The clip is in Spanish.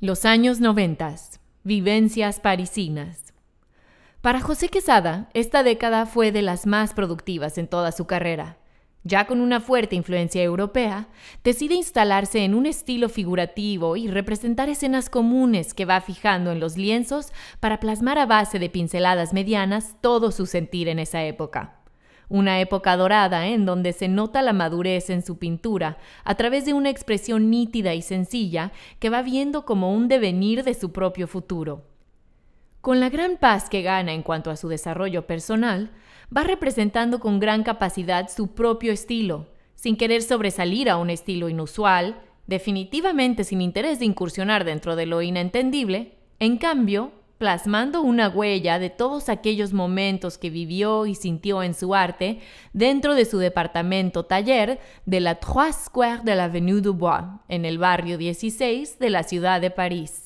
Los años noventas. Vivencias parisinas. Para José Quesada, esta década fue de las más productivas en toda su carrera. Ya con una fuerte influencia europea, decide instalarse en un estilo figurativo y representar escenas comunes que va fijando en los lienzos para plasmar a base de pinceladas medianas todo su sentir en esa época. Una época dorada en donde se nota la madurez en su pintura a través de una expresión nítida y sencilla que va viendo como un devenir de su propio futuro. Con la gran paz que gana en cuanto a su desarrollo personal, va representando con gran capacidad su propio estilo, sin querer sobresalir a un estilo inusual, definitivamente sin interés de incursionar dentro de lo inentendible, en cambio, plasmando una huella de todos aquellos momentos que vivió y sintió en su arte dentro de su departamento taller de la Trois Squares de la Avenue du Bois, en el barrio 16 de la ciudad de París.